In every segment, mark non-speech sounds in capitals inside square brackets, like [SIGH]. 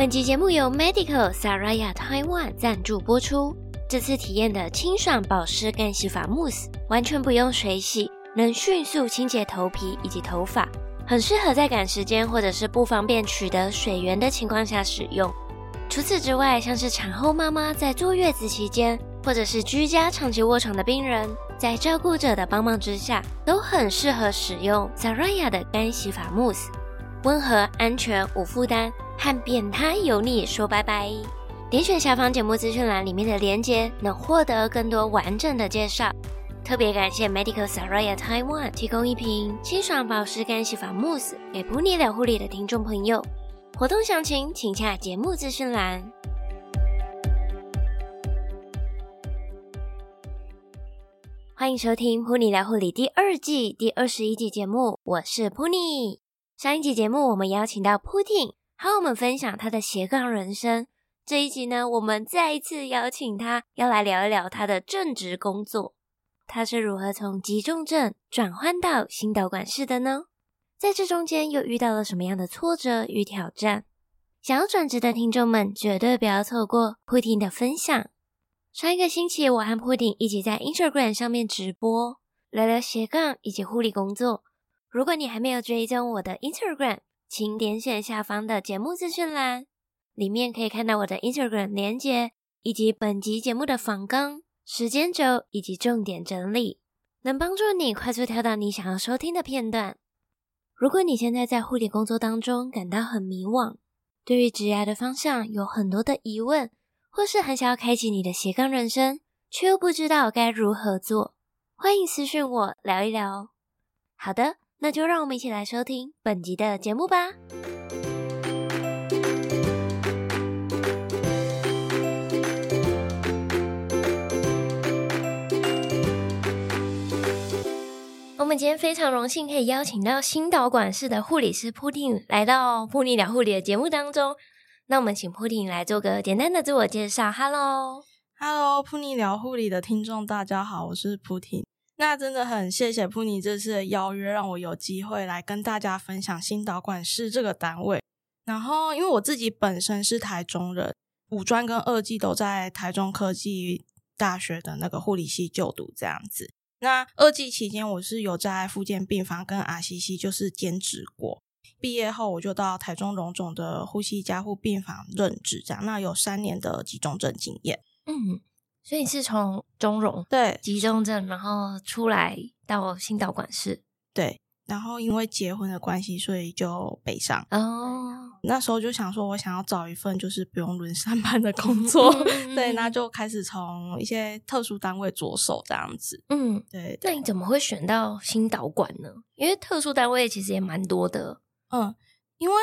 本集节目由 Medical Saraya Taiwan 赞助播出。这次体验的清爽保湿干洗发慕斯，完全不用水洗，能迅速清洁头皮以及头发，很适合在赶时间或者是不方便取得水源的情况下使用。除此之外，像是产后妈妈在坐月子期间，或者是居家长期卧床的病人，在照顾者的帮忙之下，都很适合使用 Saraya 的干洗发慕斯，温和、安全、无负担。和扁塌油腻说拜拜！点选下方节目资讯栏里面的链接，能获得更多完整的介绍。特别感谢 Medical Saraya Taiwan 提供一瓶清爽保湿干洗发慕斯给噗妮聊护理的听众朋友。活动详情请洽节目资讯栏。欢迎收听《Pony 聊护理第二季第二十一集节目，我是 Pony。上一集节目我们邀请到 Putin。和我们分享他的斜杠人生。这一集呢，我们再一次邀请他，要来聊一聊他的正职工作。他是如何从急重症转换到心导管室的呢？在这中间又遇到了什么样的挫折与挑战？想要转职的听众们绝对不要错过噗婷的分享。上一个星期，我和噗婷一起在 Instagram 上面直播，聊聊斜杠以及护理工作。如果你还没有追踪我的 Instagram，请点选下方的节目资讯栏，里面可以看到我的 Instagram 连接，以及本集节目的访纲、时间轴以及重点整理，能帮助你快速跳到你想要收听的片段。如果你现在在护理工作当中感到很迷惘，对于职涯的方向有很多的疑问，或是很想要开启你的斜杠人生，却又不知道该如何做，欢迎私讯我聊一聊。好的。那就让我们一起来收听本集的节目吧。我们今天非常荣幸可以邀请到心导管室的护理师噗婷来到噗妮聊护理的节目当中。那我们请噗婷来做个简单的自我介绍。Hello，Hello，噗妮聊护理的听众大家好，我是噗婷。那真的很谢谢普尼这次的邀约，让我有机会来跟大家分享心导管室这个单位。然后，因为我自己本身是台中人，五专跟二技都在台中科技大学的那个护理系就读这样子。那二技期间，我是有在复健病房跟 RCC 就是兼职过。毕业后，我就到台中荣总的呼吸加护病房任职，这样那有三年的急重症经验。嗯。所以你是从中荣对集中症，然后出来到新导管室对，然后因为结婚的关系，所以就北上哦。那时候就想说，我想要找一份就是不用轮上班的工作，对，那就开始从一些特殊单位着手这样子。嗯，对。那你怎么会选到新导管呢？因为特殊单位其实也蛮多的。嗯，因为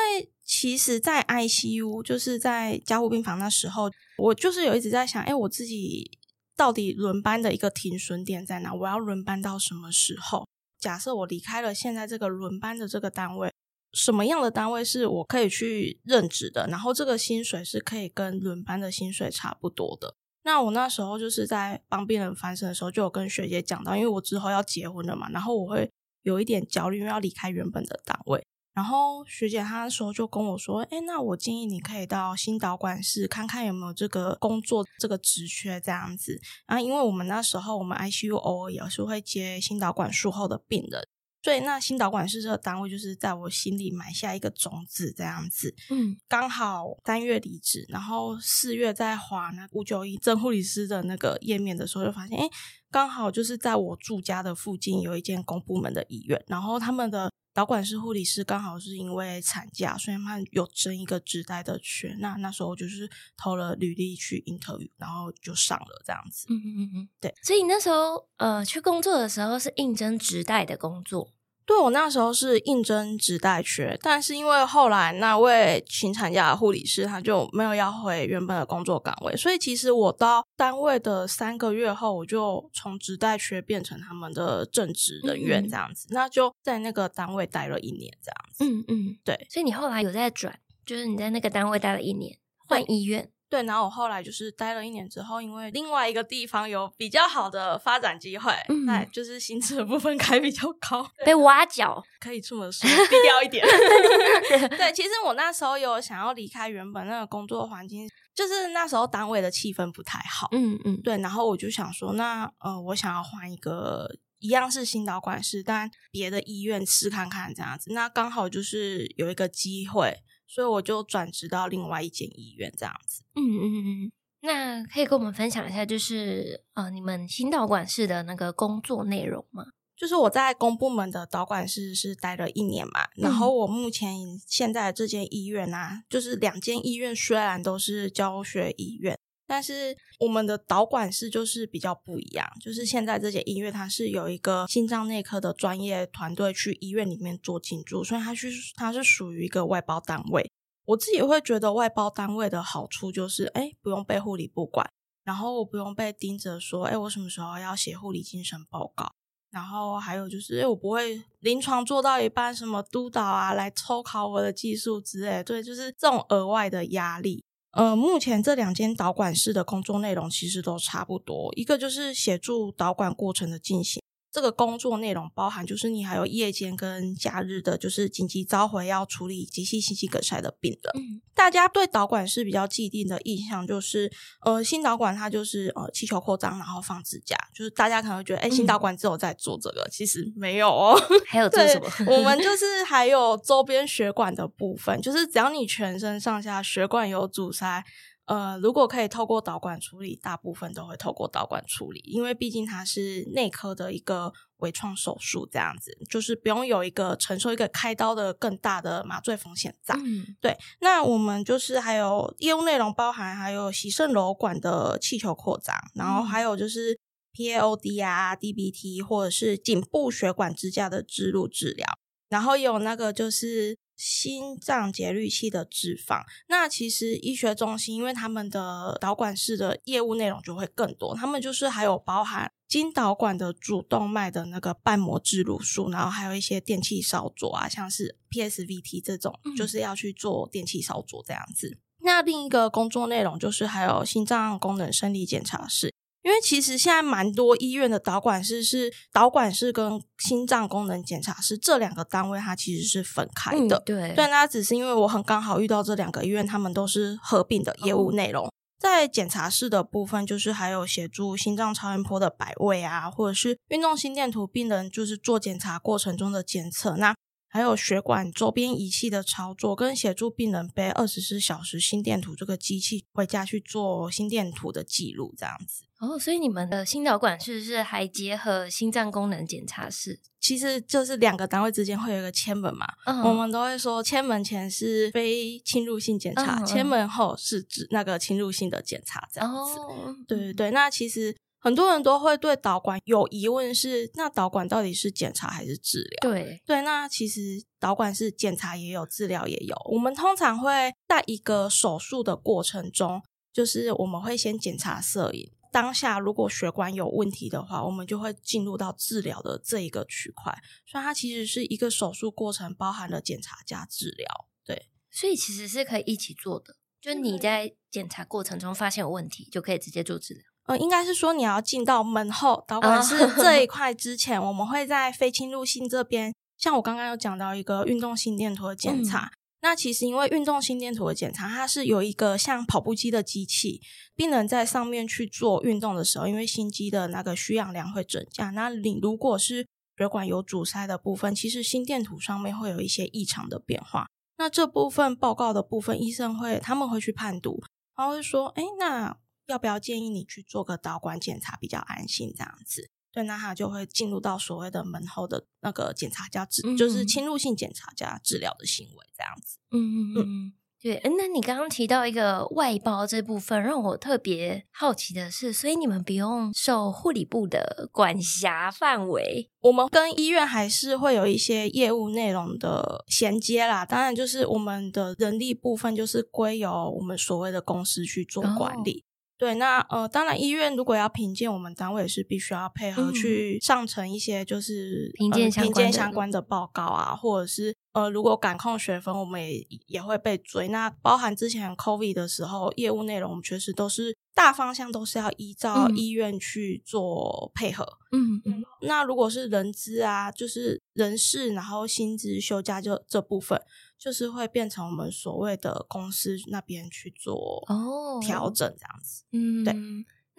其实，在 ICU 就是在加护病房那时候，我就是有一直在想，哎，我自己。到底轮班的一个停损点在哪？我要轮班到什么时候？假设我离开了现在这个轮班的这个单位，什么样的单位是我可以去任职的？然后这个薪水是可以跟轮班的薪水差不多的。那我那时候就是在帮病人翻身的时候，就有跟学姐讲到，因为我之后要结婚了嘛，然后我会有一点焦虑，因为要离开原本的单位。然后学姐她那时候就跟我说：“哎，那我建议你可以到心导管室看看有没有这个工作这个职缺这样子。然后因为我们那时候我们 ICU 偶尔也是会接心导管术后的病人，所以那心导管室这个单位就是在我心里埋下一个种子这样子。嗯，刚好三月离职，然后四月在滑那五九一正护理师的那个页面的时候，就发现哎，刚好就是在我住家的附近有一间公部门的医院，然后他们的。导管师护理师刚好是因为产假，所以他们有争一个职代的权。那那时候就是投了履历去 interview，然后就上了这样子。嗯嗯嗯嗯，对。所以那时候呃去工作的时候是应征职代的工作。对，我那时候是应征职代缺，但是因为后来那位请产假的护理师他就没有要回原本的工作岗位，所以其实我到单位的三个月后，我就从职代缺变成他们的正职人员这样子，嗯嗯，那就在那个单位待了一年这样子。嗯嗯，对。所以你后来有在转，就是你在那个单位待了一年，换医院。对，然后我后来就是待了一年之后，因为另外一个地方有比较好的发展机会，嗯，就是薪资的部分开比较高，被挖角，[LAUGHS] 可以这么说，低调一点。[LAUGHS] [LAUGHS] 对，其实我那时候有想要离开原本那个工作环境，就是那时候单位的气氛不太好，嗯嗯，对，然后我就想说，那呃，我想要换一个一样是心导管室，但别的医院试看看这样子，那刚好就是有一个机会。所以我就转职到另外一间医院，这样子。嗯嗯嗯，那可以跟我们分享一下，就是呃，你们心导管室的那个工作内容吗？就是我在公部门的导管室是待了一年嘛，然后我目前现在这间医院啊，就是两间医院虽然都是教学医院。但是我们的导管室就是比较不一样，就是现在这些医院它是有一个心脏内科的专业团队去医院里面做进驻，所以它是它是属于一个外包单位。我自己会觉得外包单位的好处就是，哎，不用被护理部管，然后我不用被盯着说，哎，我什么时候要写护理精神报告，然后还有就是，哎，我不会临床做到一半，什么督导啊来抽考我的技术之类，对，就是这种额外的压力。呃，目前这两间导管室的工作内容其实都差不多，一个就是协助导管过程的进行。这个工作内容包含，就是你还有夜间跟假日的，就是紧急召回要处理急性心肌梗塞的病人。嗯，大家对导管是比较既定的印象就是，呃，心导管它就是呃气球扩张，然后放支架，就是大家可能会觉得，哎，心导管只有在做这个，嗯、其实没有哦。还有做什么？我们就是还有周边血管的部分，就是只要你全身上下血管有阻塞。呃，如果可以透过导管处理，大部分都会透过导管处理，因为毕竟它是内科的一个微创手术，这样子就是不用有一个承受一个开刀的更大的麻醉风险在。嗯，对。那我们就是还有业务内容包含还有洗肾瘘管的气球扩张，然后还有就是 PAOD 啊、DBT 或者是颈部血管支架的植入治疗，然后有那个就是。心脏节律器的置放，那其实医学中心，因为他们的导管室的业务内容就会更多，他们就是还有包含经导管的主动脉的那个瓣膜置入术，然后还有一些电气烧灼啊，像是 PSVT 这种，就是要去做电气烧灼这样子。嗯。那另一个工作内容就是还有心脏功能生理检查室。因为其实现在蛮多医院的导管室是导管室跟心脏功能检查室这两个单位，它其实是分开的。嗯、对，对，那只是因为我很刚好遇到这两个医院，他们都是合并的业务内容。哦、在检查室的部分，就是还有协助心脏超音波的摆位啊，或者是运动心电图病人就是做检查过程中的检测。那还有血管周边仪器的操作，跟协助病人背二十四小时心电图这个机器回家去做心电图的记录，这样子。哦，所以你们的心导管是不是还结合心脏功能检查室？其实就是两个单位之间会有一个签门嘛。嗯，我们都会说，签门前是非侵入性检查，签、嗯、门后是指那个侵入性的检查，这样子。哦，对对对，那其实。很多人都会对导管有疑问是，是那导管到底是检查还是治疗？对对，那其实导管是检查也有，治疗也有。我们通常会在一个手术的过程中，就是我们会先检查摄影，当下如果血管有问题的话，我们就会进入到治疗的这一个区块。所以它其实是一个手术过程，包含了检查加治疗。对，所以其实是可以一起做的。就你在检查过程中发现有问题，就可以直接做治疗。呃，应该是说你要进到门后导管室这一 [LAUGHS] 块之前，我们会在非侵入性这边，像我刚刚有讲到一个运动心电图的检查。嗯、那其实因为运动心电图的检查，它是有一个像跑步机的机器，病人在上面去做运动的时候，因为心肌的那个需氧量会增加。那你如果是血管有阻塞的部分，其实心电图上面会有一些异常的变化。那这部分报告的部分，医生会他们会去判读，他会说，哎，那。要不要建议你去做个导管检查比较安心这样子？对，那他就会进入到所谓的门后的那个检查加治，嗯、就是侵入性检查加治疗的行为这样子。嗯嗯嗯，嗯对。那你刚刚提到一个外包这部分，让我特别好奇的是，所以你们不用受护理部的管辖范围？我们跟医院还是会有一些业务内容的衔接啦。当然，就是我们的人力部分就是归由我们所谓的公司去做管理。哦对，那呃，当然医院如果要评鉴，我们单位也是必须要配合去上呈一些就是评鉴相关相关的报告啊，或者是呃，如果感控学分，我们也也会被追。那包含之前 COVID 的时候，业务内容我们确实都是大方向都是要依照医院去做配合。嗯嗯。那如果是人资啊，就是人事，然后薪资、休假就这部分。就是会变成我们所谓的公司那边去做哦调整这样子，嗯，对。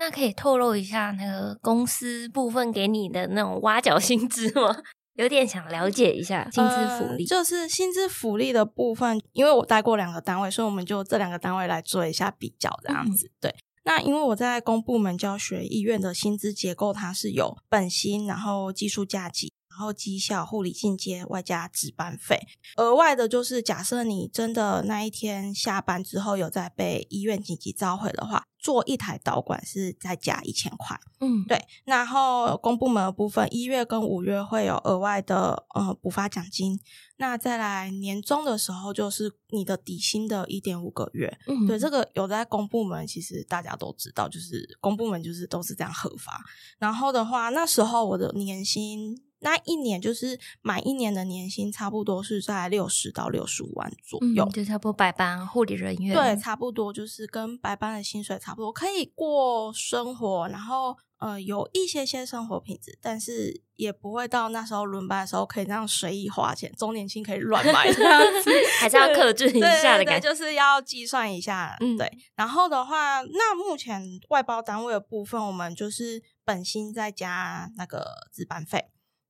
那可以透露一下那个公司部分给你的那种挖角薪资吗？有点想了解一下薪资福利。呃，就是薪资福利的部分，因为我待过两个单位，所以我们就这两个单位来做一下比较这样子。嗯、对，那因为我在公部门教学医院的薪资结构，它是有本薪，然后技术加给。然后绩效、护理进阶外加值班费，额外的就是假设你真的那一天下班之后有在被医院紧急召回的话，做一台导管是再加一千块。嗯，对。然后公部门的部分，一月跟五月会有额外的呃补发奖金。那再来年终的时候，就是你的底薪的一点五个月。嗯，对，这个有在公部门，其实大家都知道，就是公部门就是都是这样核发。然后的话，那时候我的年薪。那一年就是满一年的年薪，差不多是在六十到六十五万左右，嗯、就差不多白班护理人员。对，差不多就是跟白班的薪水差不多，可以过生活，然后呃有一些些生活品质，但是也不会到那时候轮班的时候可以那样随意花钱，周年庆可以乱买这样 [LAUGHS] 子，还是要克制一下的感觉，就是要计算一下。嗯，对。然后的话，那目前外包单位的部分，我们就是本薪再加那个值班费。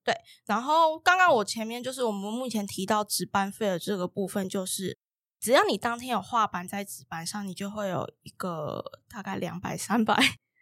对，然后刚刚我前面就是我们目前提到值班费的这个部分，就是只要你当天有画板在值班上，你就会有一个大概两百三百，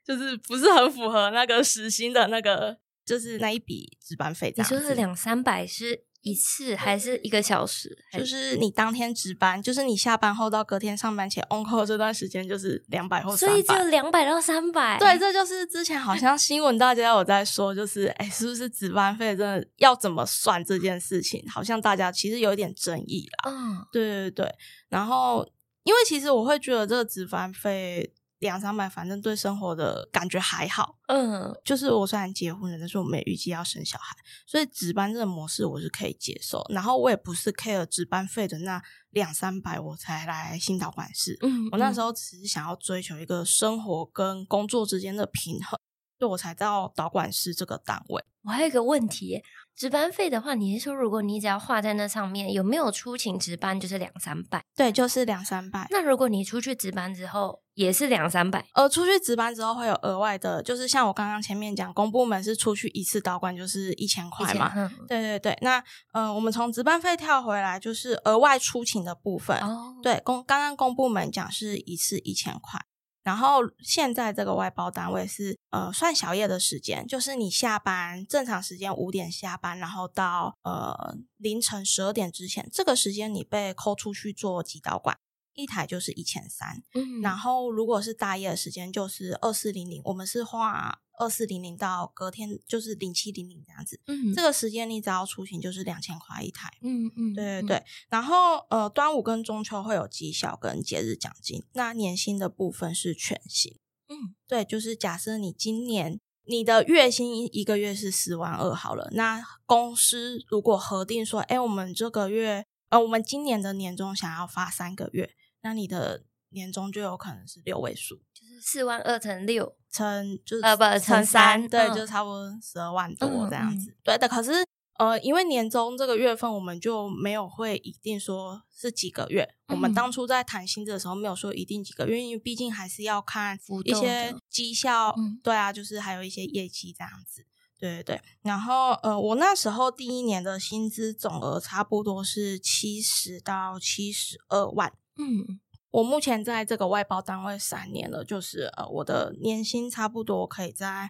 就是不是很符合那个时薪的那个，就是那一笔值班费。你说是两三百是？一次还是一个小时？就是你当天值班，就是你下班后到隔天上班前 on call 这段时间，就是两百或三百，所以就两百到三百。对，这就是之前好像新闻大家有在说，就是哎，是不是值班费真的要怎么算这件事情？好像大家其实有一点争议啦。嗯，对对对。然后，因为其实我会觉得这个值班费。两三百，反正对生活的感觉还好。嗯，就是我虽然结婚了，但是我没预计要生小孩，所以值班这个模式我是可以接受。然后我也不是 care 值班费的那两三百我才来新导管室。嗯，我那时候只是想要追求一个生活跟工作之间的平衡，所以我才到导管室这个单位。我还有一个问题。值班费的话，你是说如果你只要画在那上面，有没有出勤值班就是两三百？对，就是两三百。那如果你出去值班之后也是两三百？呃，出去值班之后会有额外的，就是像我刚刚前面讲，公部门是出去一次导管就是一千块嘛。对对对。那呃，我们从值班费跳回来，就是额外出勤的部分。哦。对，公刚刚公部门讲是一次一千块。然后现在这个外包单位是呃算小夜的时间，就是你下班正常时间五点下班，然后到呃凌晨十二点之前，这个时间你被扣出去做几导管，一台就是一千三。嗯，然后如果是大夜的时间，就是二四零零，我们是画。二四零零到隔天就是零七零零这样子，嗯，这个时间你只要出行就是两千块一台，嗯嗯，对对对。然后呃，端午跟中秋会有绩效跟节日奖金，那年薪的部分是全薪，嗯，对，就是假设你今年你的月薪一个月是十万二好了，那公司如果核定说，哎，我们这个月呃，我们今年的年终想要发三个月，那你的年终就有可能是六位数。就是四万二乘六乘就是呃不乘三，对，就差不多十二万多这样子。对的，可是呃，因为年终这个月份我们就没有会一定说是几个月。我们当初在谈薪资的时候没有说一定几个月，因为毕竟还是要看一些绩效。对啊，就是还有一些业绩这样子。对对对。然后呃，我那时候第一年的薪资总额差不多是七十到七十二万。嗯。我目前在这个外包单位三年了，就是呃，我的年薪差不多可以在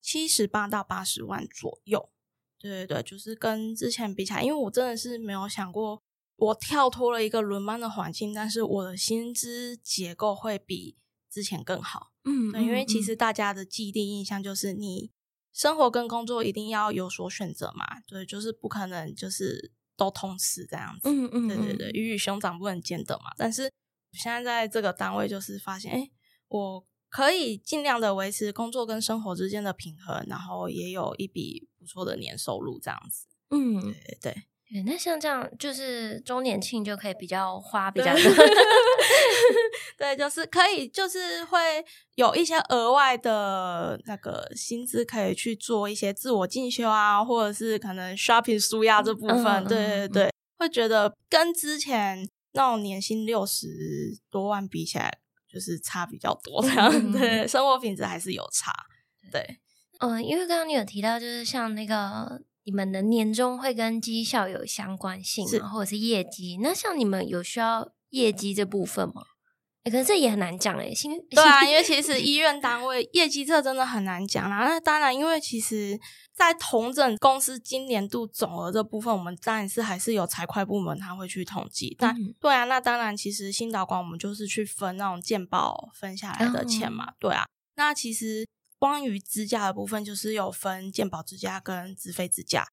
七十八到八十万左右。对对对，就是跟之前比起来，因为我真的是没有想过，我跳脱了一个轮班的环境，但是我的薪资结构会比之前更好。嗯，对，因为其实大家的既定印象就是你生活跟工作一定要有所选择嘛，对，就是不可能就是都通吃这样子。嗯嗯，对对对，鱼与熊掌不能兼得嘛，但是。现在在这个单位，就是发现，哎，我可以尽量的维持工作跟生活之间的平衡，然后也有一笔不错的年收入这样子。嗯，对对对。那像这样，就是周年庆就可以比较花比较 [LAUGHS] 多。[LAUGHS] 对，就是可以，就是会有一些额外的那个薪资，可以去做一些自我进修啊，或者是可能 shopping 舒压这部分。嗯、对对对，会觉得跟之前那种年薪六十多万比起来。就是差比较多，这样、嗯、对，生活品质还是有差。对，嗯，因为刚刚你有提到，就是像那个你们的年终会跟绩效有相关性，是或者是业绩。那像你们有需要业绩这部分吗？欸、可是这也很难讲哎，新对啊，因为其实医院单位业绩这真的很难讲啦。那当然，因为其实。在同整公司今年度总额这部分，我们当然是还是有财会部门他会去统计。但对啊，那当然其实新导管我们就是去分那种健保分下来的钱嘛。对啊，那其实关于支架的部分，就是有分健保支架跟自费支架。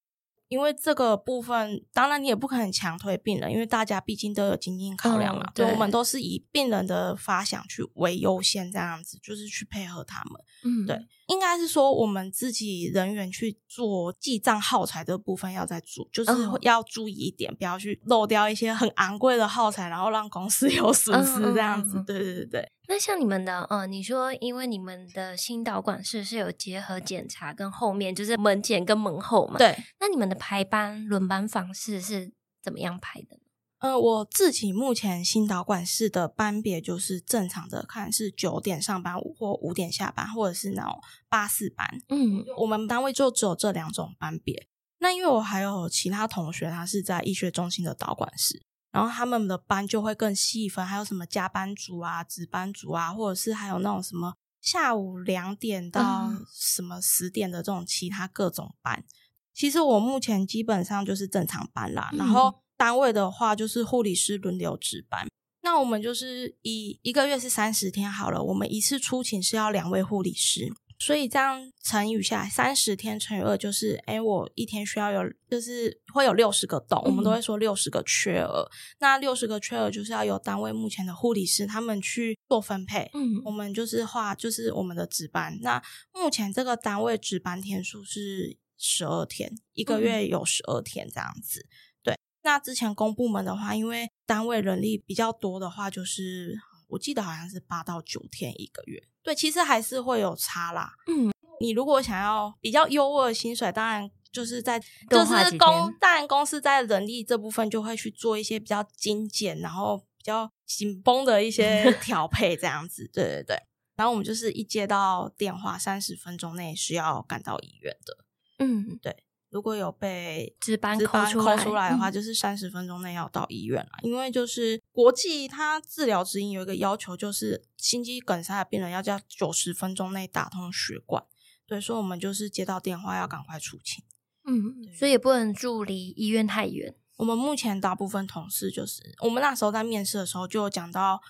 因为这个部分，当然你也不可能强推病人，因为大家毕竟都有经济考量嘛。嗯、对，我们都是以病人的发想去为优先，这样子就是去配合他们。嗯，对，应该是说我们自己人员去做记账耗材的部分要再注，就是要注意一点，嗯、不要去漏掉一些很昂贵的耗材，然后让公司 [LAUGHS] 有损失这样子。对对对对。那像你们的，呃，你说因为你们的心导管室是有结合检查跟后面就是门前跟门后嘛？对。那你们的排班轮班方式是怎么样排的？呃，我自己目前心导管室的班别就是正常的，看是九点上班或五点下班，或者是那种八四班。嗯，我们单位就只有这两种班别。那因为我还有其他同学，他是在医学中心的导管室。然后他们的班就会更细分，还有什么加班组啊、值班组啊，或者是还有那种什么下午两点到什么十点的这种其他各种班。嗯、其实我目前基本上就是正常班啦。嗯、然后单位的话就是护理师轮流值班。那我们就是以一个月是三十天好了，我们一次出勤是要两位护理师。所以这样乘以下来，三十天乘以二就是，哎，我一天需要有，就是会有六十个洞，嗯、我们都会说六十个缺额。那六十个缺额就是要由单位目前的护理师他们去做分配。嗯，我们就是画，就是我们的值班。那目前这个单位值班天数是十二天，一个月有十二天这样子。嗯、对，那之前公部门的话，因为单位人力比较多的话，就是我记得好像是八到九天一个月。对，其实还是会有差啦。嗯，你如果想要比较优渥的薪水，当然就是在就是公，当然公司在人力这部分就会去做一些比较精简，然后比较紧绷的一些 [LAUGHS] 调配，这样子。对对对。然后我们就是一接到电话，三十分钟内是要赶到医院的。嗯，对。如果有被值班扣出来的话，就是三十分钟内要到医院了。嗯、因为就是国际，它治疗指引有一个要求，就是心肌梗塞的病人要在九十分钟内打通血管。对，所以我们就是接到电话要赶快出勤。嗯，对所以也不能住离医院太远。我们目前大部分同事就是，我们那时候在面试的时候就有讲到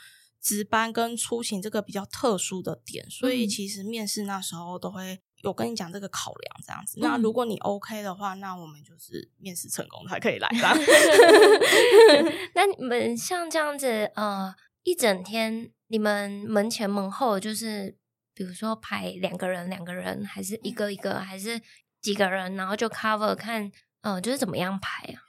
值班跟出勤这个比较特殊的点，所以其实面试那时候都会。有跟你讲这个考量这样子，那如果你 OK 的话，嗯、那我们就是面试成功才可以来。[LAUGHS] 那你们像这样子，呃，一整天你们门前门后就是，比如说排两个人，两个人，还是一个一个，还是几个人，然后就 cover 看，呃，就是怎么样排啊？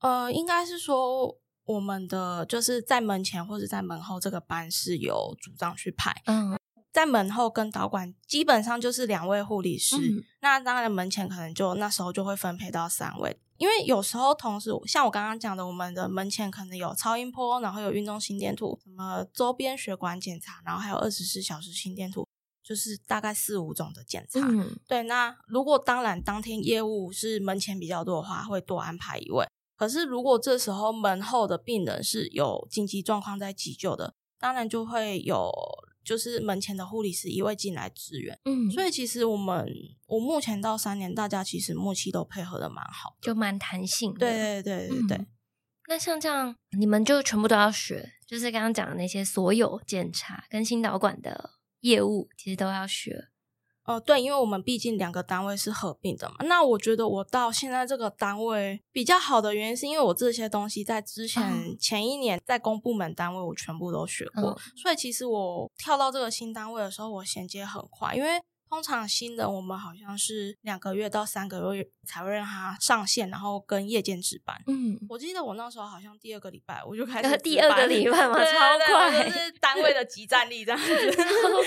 呃，应该是说我们的就是在门前或者在门后这个班是有组长去排，嗯。在门后跟导管基本上就是两位护理师，嗯、那当然门前可能就那时候就会分配到三位，因为有时候同时像我刚刚讲的，我们的门前可能有超音波，然后有运动心电图，什么周边血管检查，然后还有二十四小时心电图，就是大概四五种的检查。嗯、对，那如果当然当天业务是门前比较多的话，会多安排一位。可是如果这时候门后的病人是有紧急状况在急救的，当然就会有。就是门前的护理师一位进来支援，嗯，所以其实我们我目前到三年，大家其实默契都配合的蛮好，就蛮弹性的。对对对对对。嗯，那像这样，你们就全部都要学，就是刚刚讲的那些所有检查跟心导管的业务，其实都要学。呃，对，因为我们毕竟两个单位是合并的嘛。那我觉得我到现在这个单位比较好的原因，是因为我这些东西在之前、嗯、前一年在公部门单位我全部都学过，嗯、所以其实我跳到这个新单位的时候，我衔接很快，因为。通常新的我们好像是两个月到三个月才会让他上线，然后跟夜间值班。嗯，我记得我那时候好像第二个礼拜我就开始第二个礼拜嘛，[LAUGHS] 超快，就是单位的集战力这样子，[LAUGHS] 超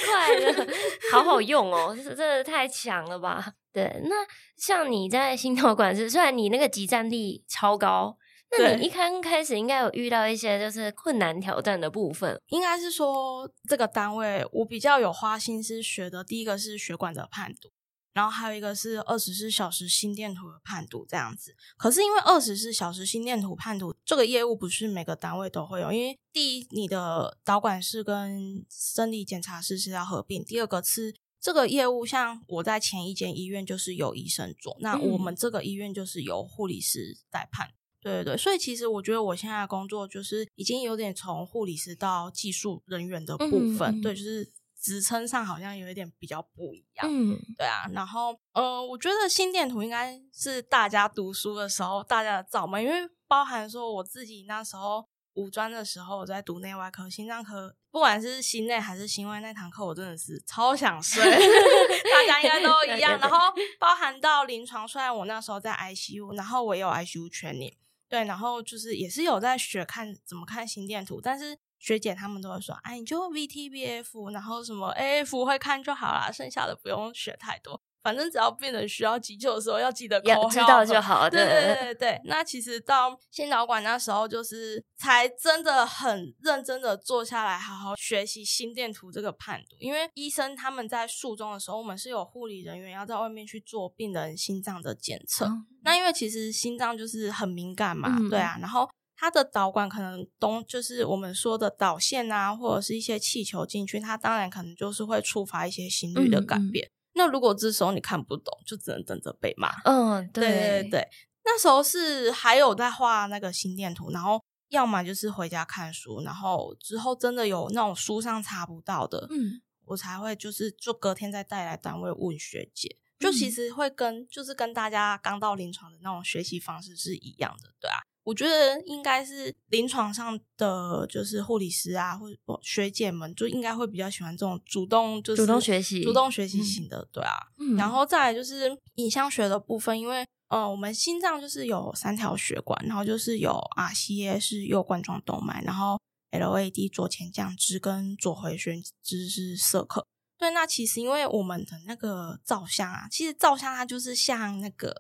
快的，[LAUGHS] 好好用哦，这真的太强了吧？对，那像你在新导管是，虽然你那个集战力超高。那你一刚开始应该有遇到一些就是困难挑战的部分，应该是说这个单位我比较有花心思学的，第一个是血管的判读，然后还有一个是二十四小时心电图的判读这样子。可是因为二十四小时心电图判读这个业务不是每个单位都会有，因为第一你的导管室跟生理检查室是要合并，第二个是这个业务像我在前一间医院就是有医生做，那我们这个医院就是由护理师在判。对对对，所以其实我觉得我现在的工作就是已经有点从护理师到技术人员的部分，嗯、对，就是职称上好像有一点比较不一样。嗯，对啊。然后，呃，我觉得心电图应该是大家读书的时候大家的罩门，因为包含说我自己那时候五专的时候我在读内外科、心脏科，不管是心内还是心外那堂课，我真的是超想睡。[LAUGHS] 大家应该都一样。然后包含到临床，虽然我那时候在 ICU，然后我也有 ICU 全年。对，然后就是也是有在学看怎么看心电图，但是学姐他们都会说，哎，你就 VTVF，然后什么 AF 会看就好啦，剩下的不用学太多。反正只要病人需要急救的时候，要记得要知道就好。对对对对，那其实到心导管那时候，就是才真的很认真的坐下来，好好学习心电图这个判读。因为医生他们在术中的时候，我们是有护理人员要在外面去做病人心脏的检测。嗯、那因为其实心脏就是很敏感嘛，嗯、对啊。然后它的导管可能东就是我们说的导线啊，或者是一些气球进去，它当然可能就是会触发一些心率的改变。嗯嗯那如果这时候你看不懂，就只能等着被骂。嗯，对对对对，那时候是还有在画那个心电图，然后要么就是回家看书，然后之后真的有那种书上查不到的，嗯，我才会就是就隔天再带来单位问学姐，就其实会跟就是跟大家刚到临床的那种学习方式是一样的，对啊。我觉得应该是临床上的就是护理师啊，或者学姐们就应该会比较喜欢这种主动就是主动学习、主动学习型的，嗯、对啊。嗯、然后再来就是影像学的部分，因为呃，我们心脏就是有三条血管，然后就是有 RCA 是右冠状动脉，然后 LAD 左前降支跟左回旋支是摄刻。对，那其实因为我们的那个照相啊，其实照相它就是像那个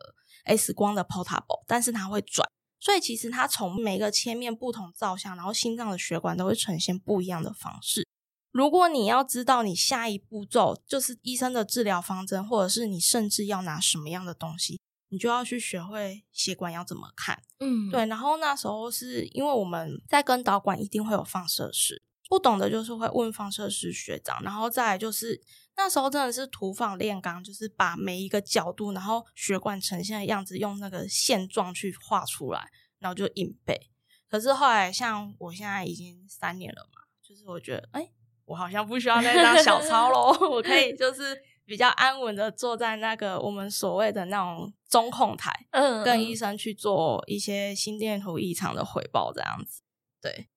X 光的 portable，但是它会转。所以其实它从每个切面不同照相，然后心脏的血管都会呈现不一样的方式。如果你要知道你下一步骤就是医生的治疗方针，或者是你甚至要拿什么样的东西，你就要去学会血管要怎么看。嗯，对。然后那时候是因为我们在跟导管一定会有放射师，不懂的就是会问放射师学长，然后再来就是。那时候真的是土法炼钢，就是把每一个角度，然后血管呈现的样子，用那个线状去画出来，然后就硬背。可是后来，像我现在已经三年了嘛，就是我觉得，哎、欸，我好像不需要那张小抄喽，[LAUGHS] 我可以就是比较安稳的坐在那个我们所谓的那种中控台，嗯，跟医生去做一些心电图异常的回报这样子。对，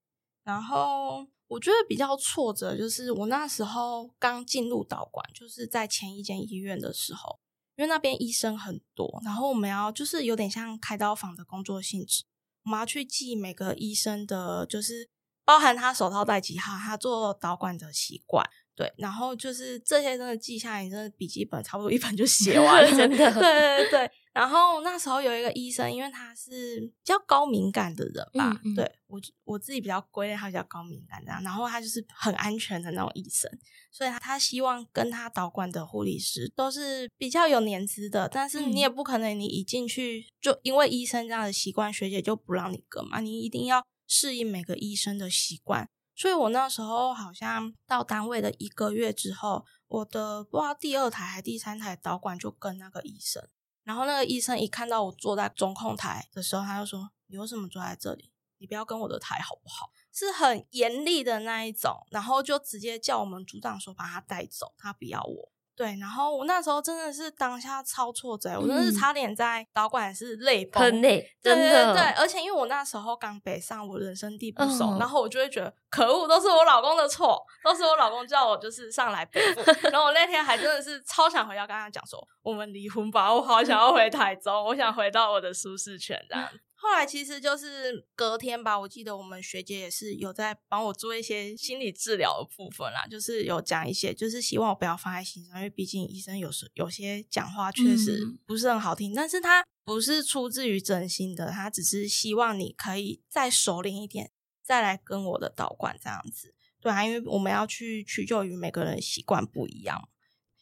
然后。我觉得比较挫折，就是我那时候刚进入导管，就是在前一间医院的时候，因为那边医生很多，然后我们要就是有点像开刀房的工作性质，我们要去记每个医生的，就是包含他手套戴几号，他做导管的习惯，对，然后就是这些真的记下来，你真的笔记本差不多一本就写完了，[LAUGHS] 真的，对对对。然后那时候有一个医生，因为他是比较高敏感的人吧，嗯嗯对我我自己比较归类他比较高敏感这样。然后他就是很安全的那种医生，所以他他希望跟他导管的护理师都是比较有年资的。但是你也不可能你一进去就因为医生这样的习惯，学姐就不让你跟嘛，你一定要适应每个医生的习惯。所以我那时候好像到单位的一个月之后，我的不知道第二台还第三台导管就跟那个医生。然后那个医生一看到我坐在中控台的时候，他就说：“你为什么坐在这里？你不要跟我的台好不好？”是很严厉的那一种，然后就直接叫我们组长说把他带走，他不要我。对，然后我那时候真的是当下超挫折，我真的是差点在导管是泪崩，很累，对真的。对，而且因为我那时候刚北上，我人生地不熟，嗯、然后我就会觉得可恶，都是我老公的错，都是我老公叫我就是上来背负。[LAUGHS] 然后我那天还真的是超想回家跟他讲说，我们离婚吧，我好想要回台中，我想回到我的舒适圈这样。后来其实就是隔天吧，我记得我们学姐也是有在帮我做一些心理治疗的部分啦，就是有讲一些，就是希望我不要放在心上，因为毕竟医生有时有些讲话确实不是很好听，嗯、但是他不是出自于真心的，他只是希望你可以再熟练一点，再来跟我的导管这样子，对啊，因为我们要去取决于每个人习惯不一样。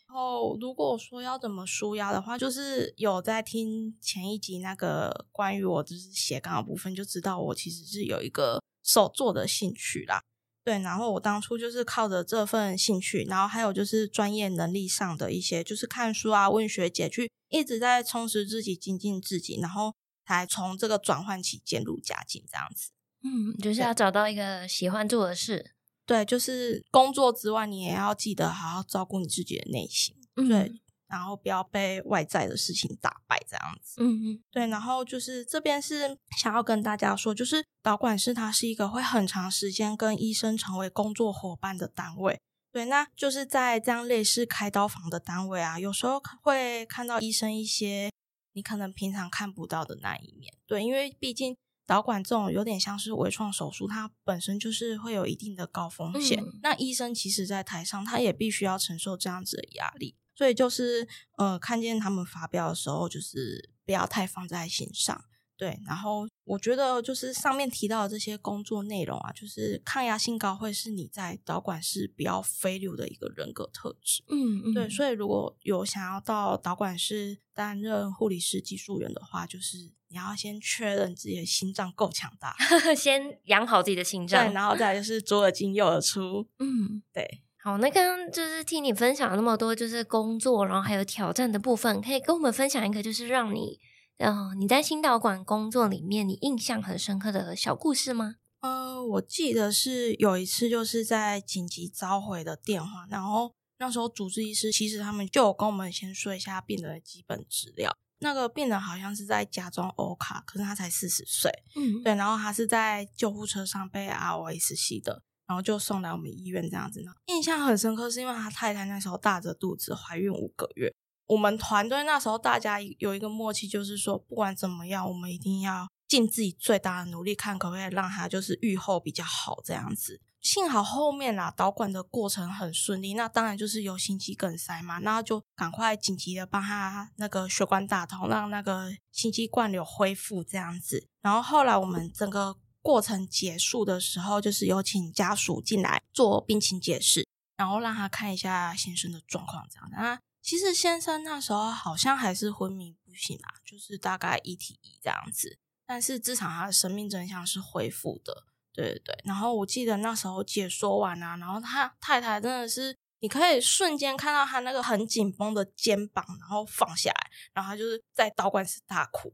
然后，如果说要怎么舒压的话，就是有在听前一集那个关于我就是斜杠的部分，就知道我其实是有一个手做的兴趣啦。对，然后我当初就是靠着这份兴趣，然后还有就是专业能力上的一些，就是看书啊、问学姐，去一直在充实自己、精进自己，然后才从这个转换期渐入佳境这样子。嗯，就是要找到一个喜欢做的事。对，就是工作之外，你也要记得好好照顾你自己的内心，嗯、对，然后不要被外在的事情打败，这样子。嗯嗯，对，然后就是这边是想要跟大家说，就是导管室它是一个会很长时间跟医生成为工作伙伴的单位。对，那就是在这样类似开刀房的单位啊，有时候会看到医生一些你可能平常看不到的那一面。对，因为毕竟。导管这种有点像是微创手术，它本身就是会有一定的高风险。嗯、那医生其实，在台上他也必须要承受这样子的压力，所以就是呃，看见他们发飙的时候，就是不要太放在心上。对，然后我觉得就是上面提到的这些工作内容啊，就是抗压性高会是你在导管室比较 failure 的一个人格特质。嗯嗯，对，所以如果有想要到导管室担任护理师、技术员的话，就是你要先确认自己的心脏够强大，[LAUGHS] 先养好自己的心脏，对，然后再来就是左耳进右耳出。嗯，对。好，那刚刚就是听你分享了那么多，就是工作，然后还有挑战的部分，可以跟我们分享一个，就是让你。嗯、呃，你在心导管工作里面，你印象很深刻的小故事吗？呃，我记得是有一次，就是在紧急召回的电话，然后那时候主治医师其实他们就有跟我们先说一下病人的基本资料。那个病人好像是在家中欧卡，可是他才四十岁，嗯，对，然后他是在救护车上被 ROS 吸的，然后就送来我们医院这样子呢。印象很深刻，是因为他太太那时候大着肚子怀孕五个月。我们团队那时候大家有一个默契，就是说不管怎么样，我们一定要尽自己最大的努力，看可不可以让他就是预后比较好这样子。幸好后面啦，导管的过程很顺利，那当然就是有心肌梗塞嘛，那就赶快紧急的帮他那个血管打通，让那个心肌灌流恢复这样子。然后后来我们整个过程结束的时候，就是有请家属进来做病情解释，然后让他看一下先生的状况这样子啊。其实先生那时候好像还是昏迷不醒啊，就是大概一体一这样子，但是至少他的生命真相是恢复的，对对对。然后我记得那时候解说完啊，然后他太太真的是，你可以瞬间看到他那个很紧绷的肩膀，然后放下来，然后他就是在导管室大哭。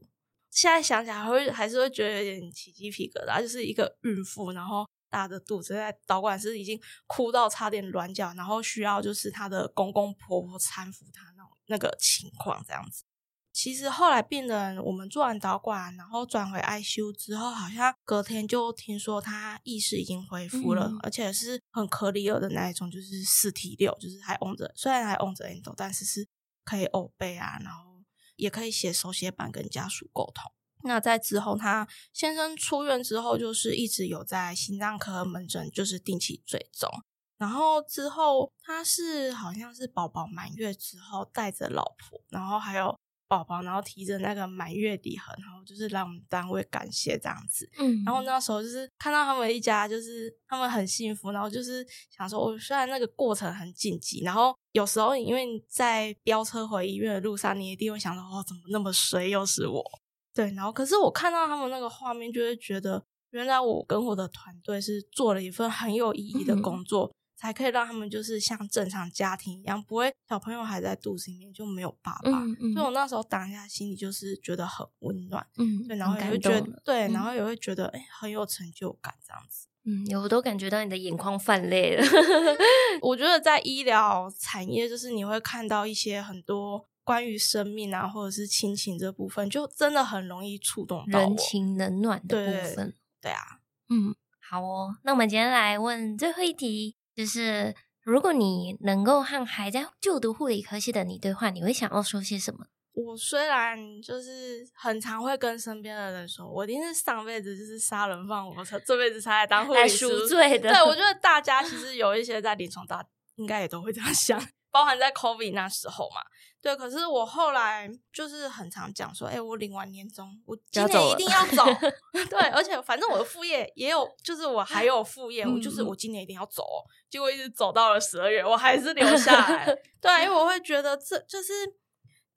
现在想起来还会还是会觉得有点起鸡皮疙瘩，就是一个孕妇，然后。大的肚子在导管室已经哭到差点软脚，然后需要就是他的公公婆婆搀扶他那种那个情况这样子。其实后来病人我们做完导管，然后转回 ICU 之后，好像隔天就听说他意识已经恢复了，嗯、而且是很可里尔的那一种，就是四体六，就是还 on 着，虽然还 on 着 endo，但是是可以 O 背啊，然后也可以写手写板跟家属沟通。那在之后，他先生出院之后，就是一直有在心脏科门诊，就是定期追踪。然后之后，他是好像是宝宝满月之后，带着老婆，然后还有宝宝，然后提着那个满月礼盒，然后就是来我们单位感谢这样子。嗯，然后那时候就是看到他们一家，就是他们很幸福，然后就是想说，我虽然那个过程很紧急，然后有时候因为在飙车回医院的路上，你一定会想到，哦，怎么那么衰，又是我。对，然后可是我看到他们那个画面，就会觉得原来我跟我的团队是做了一份很有意义的工作，嗯、才可以让他们就是像正常家庭一样，不会小朋友还在肚子里面就没有爸爸。嗯嗯、所以我那时候当下心里就是觉得很温暖，嗯，对，然后也会觉得对，然后也会觉得哎，很有成就感这样子。嗯，我都感觉到你的眼眶泛泪了。[LAUGHS] 我觉得在医疗产业，就是你会看到一些很多关于生命啊，或者是亲情这部分，就真的很容易触动到人情冷暖的部分。对，对啊，嗯，好哦。那我们今天来问最后一题，就是如果你能够和还在就读护理科系的你对话，你会想要说些什么？我虽然就是很常会跟身边的人说，我一定是上辈子就是杀人放火，这辈子才来当护理师赎罪的。对，我觉得大家其实有一些在临床大，应该也都会这样想，包含在 COVID 那时候嘛。对，可是我后来就是很常讲说，哎、欸，我领完年终，我今年一定要走。[LAUGHS] 对，而且反正我的副业也有，就是我还有副业，我就是我今年一定要走。结果一直走到了十二月，我还是留下来。[LAUGHS] 对，因为我会觉得这就是。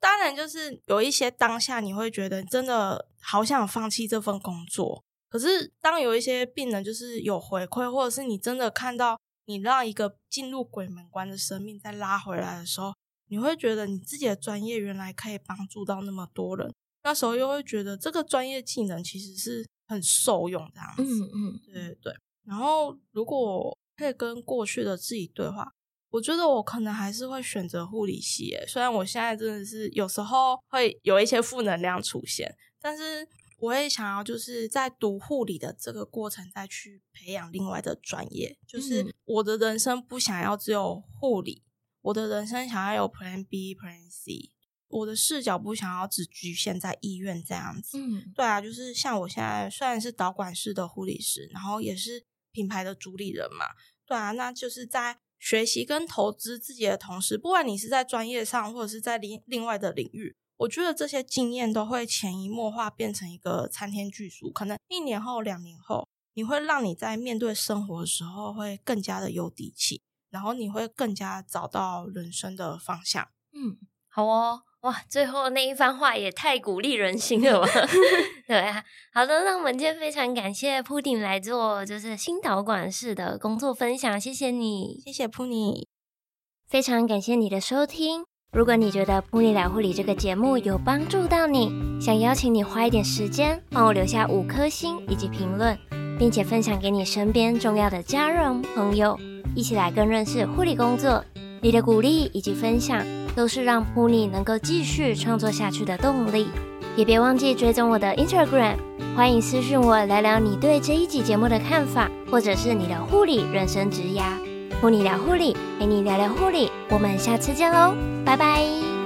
当然，就是有一些当下你会觉得真的好想放弃这份工作。可是，当有一些病人就是有回馈，或者是你真的看到你让一个进入鬼门关的生命再拉回来的时候，你会觉得你自己的专业原来可以帮助到那么多人。那时候又会觉得这个专业技能其实是很受用这样子。嗯嗯，对对对。然后，如果可以跟过去的自己对话。我觉得我可能还是会选择护理系耶，虽然我现在真的是有时候会有一些负能量出现，但是我也想要就是在读护理的这个过程再去培养另外的专业，就是我的人生不想要只有护理，我的人生想要有 Plan B、Plan C，我的视角不想要只局限在医院这样子。嗯，对啊，就是像我现在虽然是导管室的护理师，然后也是品牌的主理人嘛，对啊，那就是在。学习跟投资自己的同时，不管你是在专业上，或者是在另另外的领域，我觉得这些经验都会潜移默化变成一个参天巨树。可能一年后、两年后，你会让你在面对生活的时候会更加的有底气，然后你会更加找到人生的方向。嗯，好哦。哇，最后那一番话也太鼓励人心了吧？[LAUGHS] 对啊，好的，那我们今天非常感谢铺顶来做就是新导管室的工作分享，谢谢你，谢谢铺你，非常感谢你的收听。如果你觉得铺妮聊护理这个节目有帮助到你，想邀请你花一点时间帮我留下五颗星以及评论，并且分享给你身边重要的家人朋友，一起来更认识护理工作。你的鼓励以及分享，都是让铺妮能够继续创作下去的动力。也别忘记追踪我的 Instagram，欢迎私讯我聊聊你对这一集节目的看法，或者是你的护理人生职涯。和你聊护理，陪你聊聊护理，我们下次见喽，拜拜。